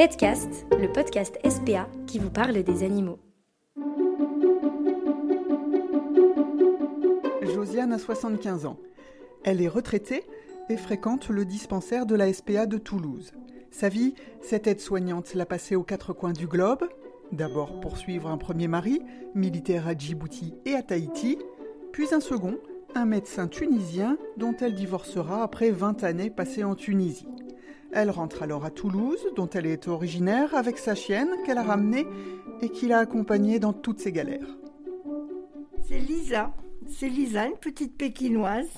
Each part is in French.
Le podcast SPA qui vous parle des animaux. Josiane a 75 ans. Elle est retraitée et fréquente le dispensaire de la SPA de Toulouse. Sa vie, cette aide-soignante l'a passée aux quatre coins du globe, d'abord pour suivre un premier mari, militaire à Djibouti et à Tahiti, puis un second, un médecin tunisien dont elle divorcera après 20 années passées en Tunisie. Elle rentre alors à Toulouse, dont elle est originaire, avec sa chienne qu'elle a ramenée et qui l'a accompagnée dans toutes ses galères. C'est Lisa. C'est Lisa, une petite pékinoise.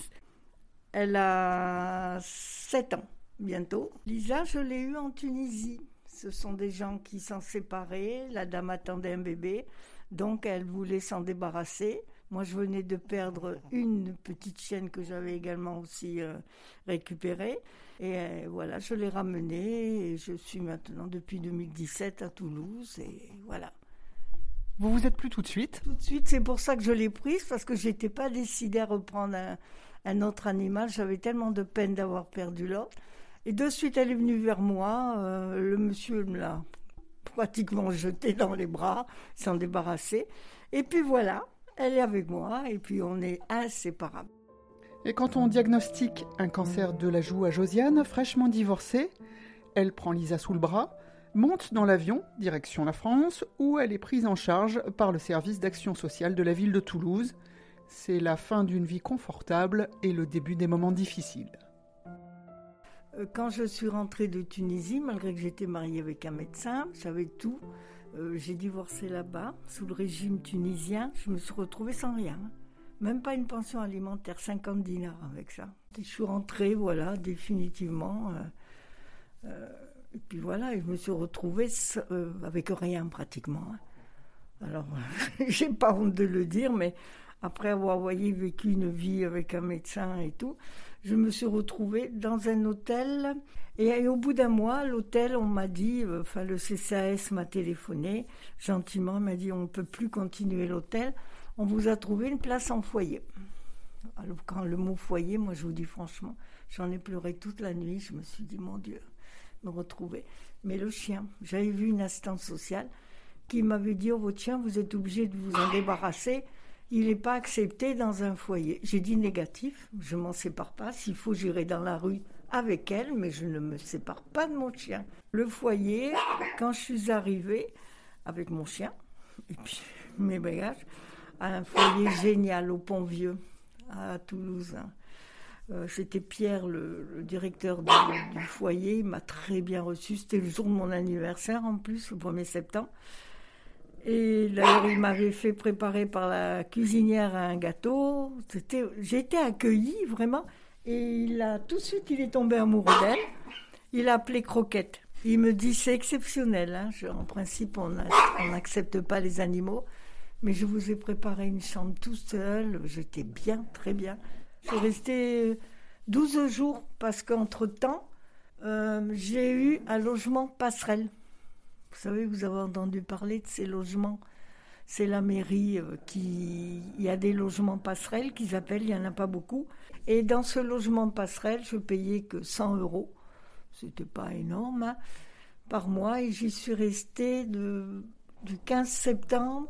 Elle a 7 ans bientôt. Lisa, je l'ai eue en Tunisie. Ce sont des gens qui sont séparés. La dame attendait un bébé, donc elle voulait s'en débarrasser. Moi, je venais de perdre une petite chienne que j'avais également aussi euh, récupérée. Et euh, voilà, je l'ai ramenée et je suis maintenant depuis 2017 à Toulouse. Et voilà. Vous vous êtes plus tout de suite? Tout de suite, c'est pour ça que je l'ai prise, parce que je n'étais pas décidée à reprendre un, autre animal. J'avais tellement de peine d'avoir perdu l'autre. Et de suite, elle est venue vers moi. Euh, le monsieur me l'a pratiquement jeté dans les bras, s'en débarrasser. Et puis voilà, elle est avec moi et puis on est inséparables. Et quand on diagnostique un cancer de la joue à Josiane, fraîchement divorcée, elle prend Lisa sous le bras, monte dans l'avion, direction la France, où elle est prise en charge par le service d'action sociale de la ville de Toulouse. C'est la fin d'une vie confortable et le début des moments difficiles. Euh, quand je suis rentrée de Tunisie, malgré que j'étais mariée avec un médecin, j'avais tout. Euh, j'ai divorcé là-bas, sous le régime tunisien. Je me suis retrouvée sans rien. Même pas une pension alimentaire, 50 dinars avec ça. je suis rentrée, voilà, définitivement. Euh, et puis voilà, je me suis retrouvée avec rien pratiquement. Hein. Alors, j'ai pas honte de le dire, mais après avoir vécu une vie avec un médecin et tout, je me suis retrouvée dans un hôtel. Et au bout d'un mois, l'hôtel, on m'a dit, euh, enfin le CCAS m'a téléphoné gentiment, m'a dit on ne peut plus continuer l'hôtel, on vous a trouvé une place en foyer. Alors, quand le mot foyer, moi je vous dis franchement, j'en ai pleuré toute la nuit, je me suis dit mon Dieu, me retrouver. Mais le chien, j'avais vu une assistante sociale qui m'avait dit, oh votre chien, vous êtes obligé de vous en débarrasser il n'est pas accepté dans un foyer. J'ai dit négatif, je m'en sépare pas. S'il faut, j'irai dans la rue avec elle, mais je ne me sépare pas de mon chien. Le foyer, quand je suis arrivée avec mon chien et puis mes bagages, à un foyer génial au Pont-Vieux, à Toulouse. Hein. Euh, c'était Pierre, le, directeur du, du foyer. Il m'a très bien reçu. C'était le jour de mon anniversaire en plus, le 1er septembre. Et d'ailleurs, il m'avait fait préparer par la cuisinière un gâteau. J'ai été accueillie vraiment. Et tout de suite, il est tombé amoureux d'elle. Il a appelé Croquette. Il me dit c'est exceptionnel. Hein. en principe, on n'accepte pas les animaux, mais je vous ai préparé une chambre tout seul. J'étais bien, très bien. Je suis restée 12 jours parce qu'entre temps, euh, j'ai eu un logement passerelle. Vous savez, vous avez entendu parler de ces logements. C'est la mairie euh, qui. Il y a des logements passerelles qu'ils appellent, il n'y en a pas beaucoup. Et dans ce logement passerelle, je payais que 100 euros. C'était pas énorme hein, par mois. Et j'y suis restée du 15 septembre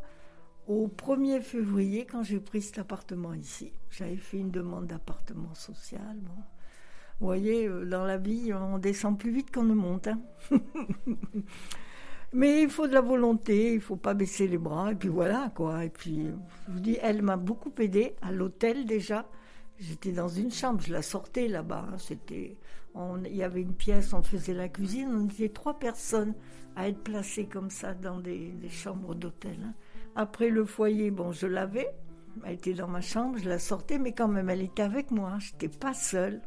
au 1er février quand j'ai pris cet appartement ici. J'avais fait une demande d'appartement social. Vous voyez, euh, dans la vie, on descend plus vite qu'on ne monte. Hein. Mais il faut de la volonté, il faut pas baisser les bras, et puis voilà, quoi. Et puis, je vous dis, elle m'a beaucoup aidé à l'hôtel déjà. J'étais dans une chambre, je la sortais là-bas. Hein. C'était, il y avait une pièce, on faisait la cuisine. On était trois personnes à être placées comme ça dans des, chambres d'hôtel. Hein. Après le foyer, bon, je l'avais. Elle était dans ma chambre, je la sortais, mais quand même, elle était avec moi. Je n'étais pas seule.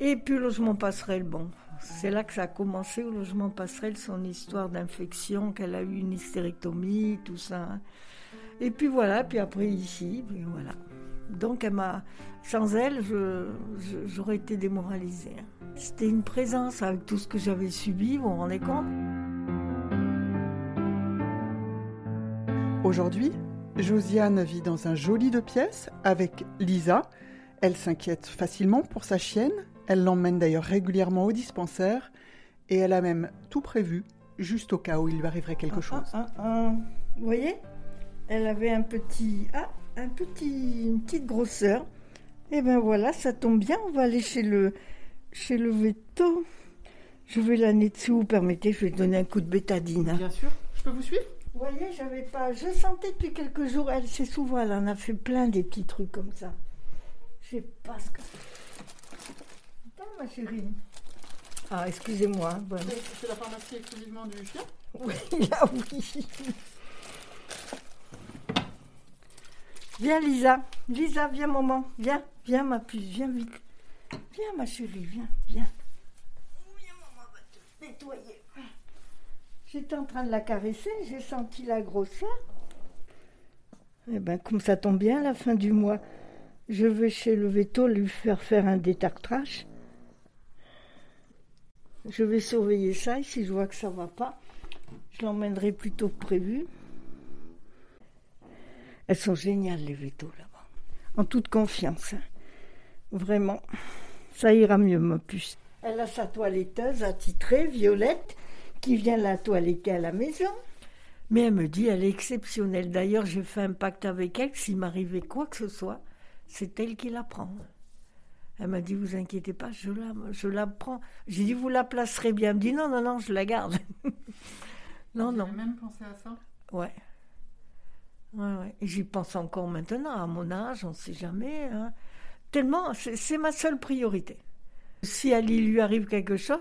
Et puis, logement passerelle, bon, c'est là que ça a commencé au logement passerelle, son histoire d'infection, qu'elle a eu une hystérectomie, tout ça. Et puis voilà, puis après ici, puis voilà. Donc elle m'a, sans elle, j'aurais été démoralisée. C'était une présence avec tout ce que j'avais subi, vous vous rendez compte? Aujourd'hui, Josiane vit dans un joli deux pièces avec Lisa. Elle s'inquiète facilement pour sa chienne elle l'emmène d'ailleurs régulièrement au dispensaire Et elle a même tout prévu, juste au cas où il lui arriverait quelque Ah, chose. ah, ah, ah. Vous voyez Elle avait un petit, ah, un petit, une petite grosseur. Et ben voilà, ça tombe bien. On va aller chez le, chez le veto. Je vais l'année dessous. Vous permettez, je vais donner un coup de bétadine. hein. Bien sûr, je peux vous suivre? Vous voyez, j'avais pas. Je sentais depuis quelques jours. Elle, c'est souvent, elle en a fait plein des petits trucs comme ça. Je sais pas ce que. Ma chérie. Ah, excusez-moi. Voilà. C'est la pharmacie exclusivement du chien Oui, là oui. Viens Lisa, Lisa, viens maman, viens, viens ma puce, viens vite. Viens ma chérie, viens, viens. Viens maman va te nettoyer. J'étais en train de la caresser, j'ai senti la grosseur. Eh ben comme ça tombe bien, à la fin du mois, je vais chez le veto lui faire faire un détartrage. Je vais surveiller ça et si je vois que ça va pas, je l'emmènerai plus tôt que prévu. Elles sont géniales les vétos là-bas. En toute confiance. hein. Vraiment. Ça ira mieux ma puce. Elle a sa toiletteuse attitrée, Violette, qui vient la toiletter à la maison. Mais elle me dit, elle est exceptionnelle. D'ailleurs, j'ai fait un pacte avec elle, s'il m'arrivait quoi que ce soit, c'est elle qui la prend. Elle m'a dit, vous inquiétez pas, je la, je la prends. J'ai dit, vous la placerez bien. Elle me dit, non, non, non, je la garde. non, non. même pensé à ça? Ouais. Ouais, ouais. Et j'y pense encore maintenant, à mon âge, on ne sait jamais. hein. Tellement, c'est c'est ma seule priorité. Si à lui lui arrive quelque chose,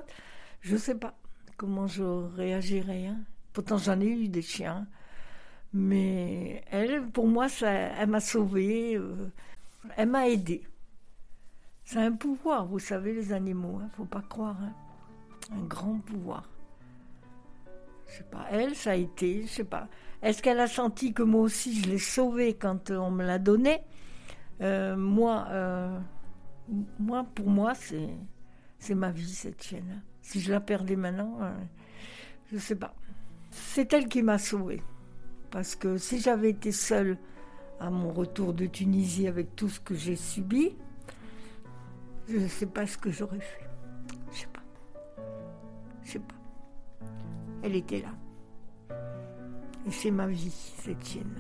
je ne sais pas comment je réagirais. hein. Pourtant, j'en ai eu des chiens. Mais elle, pour moi, ça, elle m'a sauvée. euh, elle m'a aidée. C'est un pouvoir, vous savez, les animaux. Ne faut pas croire. hein. Un grand pouvoir. Je sais pas, elle, ça a été, je sais pas. Est-ce qu'elle a senti que moi aussi je l'ai sauvée quand euh, on me l'a donnée? Euh, Moi, euh, moi, pour moi, c'est, ma vie cette chienne. Si je la perdais maintenant, euh, je sais pas. C'est elle qui m'a sauvée. Parce que si j'avais été seule à mon retour de Tunisie avec tout ce que j'ai subi, je ne sais pas ce que j'aurais fait. Je sais pas. Je sais pas. Elle était là. Et c'est ma vie, cette chienne.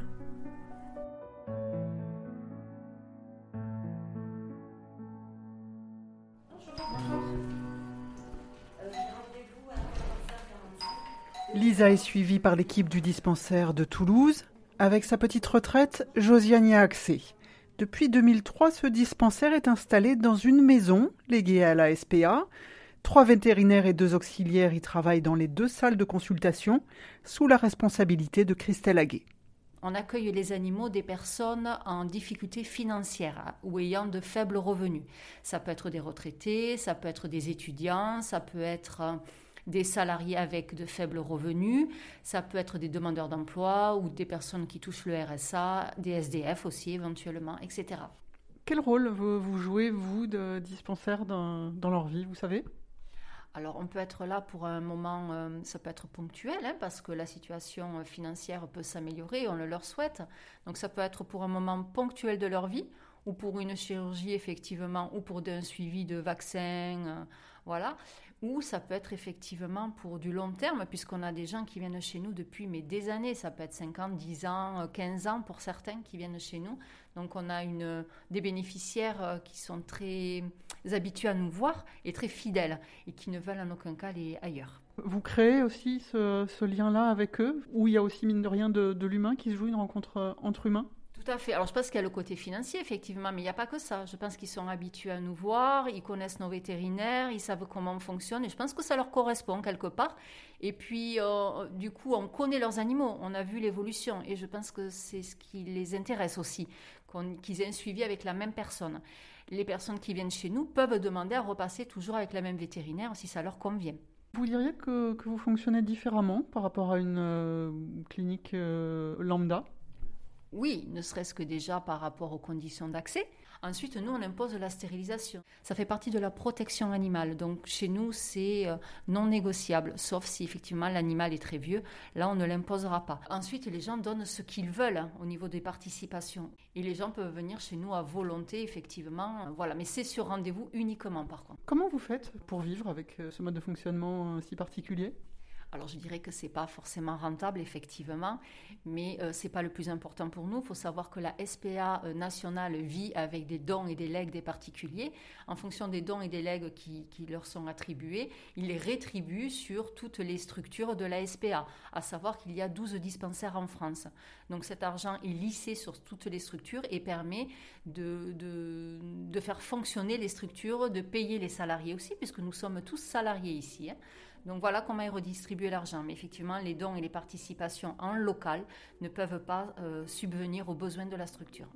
Lisa est suivie par l'équipe du dispensaire de Toulouse. Avec sa petite retraite, Josiane y a accès. Depuis 2003, ce dispensaire est installé dans une maison léguée à la SPA. Trois vétérinaires et deux auxiliaires y travaillent dans les deux salles de consultation sous la responsabilité de Christelle Aguet. On accueille les animaux des personnes en difficulté financière ou ayant de faibles revenus. Ça peut être des retraités, ça peut être des étudiants, ça peut être des salariés avec de faibles revenus, ça peut être des demandeurs d'emploi ou des personnes qui touchent le RSA, des SDF aussi éventuellement, etc. Quel rôle vous, jouez, vous, de dispensaire dans, dans leur vie, vous savez? Alors, on peut être là pour un moment, euh, ça peut être ponctuel, hein, parce que la situation euh, financière peut s'améliorer, on le leur souhaite. Donc, ça peut être pour un moment ponctuel de leur vie, ou pour une chirurgie, effectivement, ou pour un suivi de vaccin, euh, voilà. Ou ça peut être effectivement pour du long terme, puisqu'on a des gens qui viennent chez nous depuis des années. Ça peut être 5 ans, 10 ans, euh, 15 ans pour certains qui viennent chez nous. Donc on a une, des bénéficiaires euh, qui sont très habitués à nous voir et très fidèles et qui ne veulent en aucun cas aller ailleurs. Vous créez aussi ce, lien-là avec eux, où il y a aussi, mine de rien, de, l'humain qui se joue, une rencontre euh, entre humains? Tout à fait. Alors je pense qu'il y a le côté financier, effectivement, mais il n'y a pas que ça. Je pense qu'ils sont habitués à nous voir, ils connaissent nos vétérinaires, ils savent comment on fonctionne, et je pense que ça leur correspond quelque part. Et puis, euh, du coup, on connaît leurs animaux, on a vu l'évolution, et je pense que c'est ce qui les intéresse aussi, qu'ils aient un suivi avec la même personne. Les personnes qui viennent chez nous peuvent demander à repasser toujours avec la même vétérinaire si ça leur convient. Vous diriez que, que vous fonctionnez différemment par rapport à une euh, clinique euh, lambda? Oui, ne serait-ce que déjà par rapport aux conditions d'accès. Ensuite, nous, on impose la stérilisation. Ça fait partie de la protection animale. Donc, chez nous, c'est euh, non négociable, sauf si effectivement l'animal est très vieux. Là, on ne l'imposera pas. Ensuite, les gens donnent ce qu'ils veulent hein, au niveau des participations. Et les gens peuvent venir chez nous à volonté, effectivement. Voilà, mais c'est sur rendez-vous uniquement, par contre. Comment vous faites pour vivre avec euh, ce mode de fonctionnement euh, si particulier? Alors je dirais que c'est pas forcément rentable effectivement, mais euh, c'est pas le plus important pour nous. Il faut savoir que la SPA euh, nationale vit avec des dons et des legs des particuliers. En fonction des dons et des legs qui, leur sont attribués, ils les rétribuent sur toutes les structures de la SPA, à savoir qu'il y a 12 dispensaires en France. Donc cet argent est lissé sur toutes les structures et permet de, faire fonctionner les structures, de payer les salariés aussi, puisque nous sommes tous salariés ici. Hein. Donc voilà comment est redistribué l'argent. Mais effectivement, les dons et les participations en local ne peuvent pas euh, subvenir aux besoins de la structure.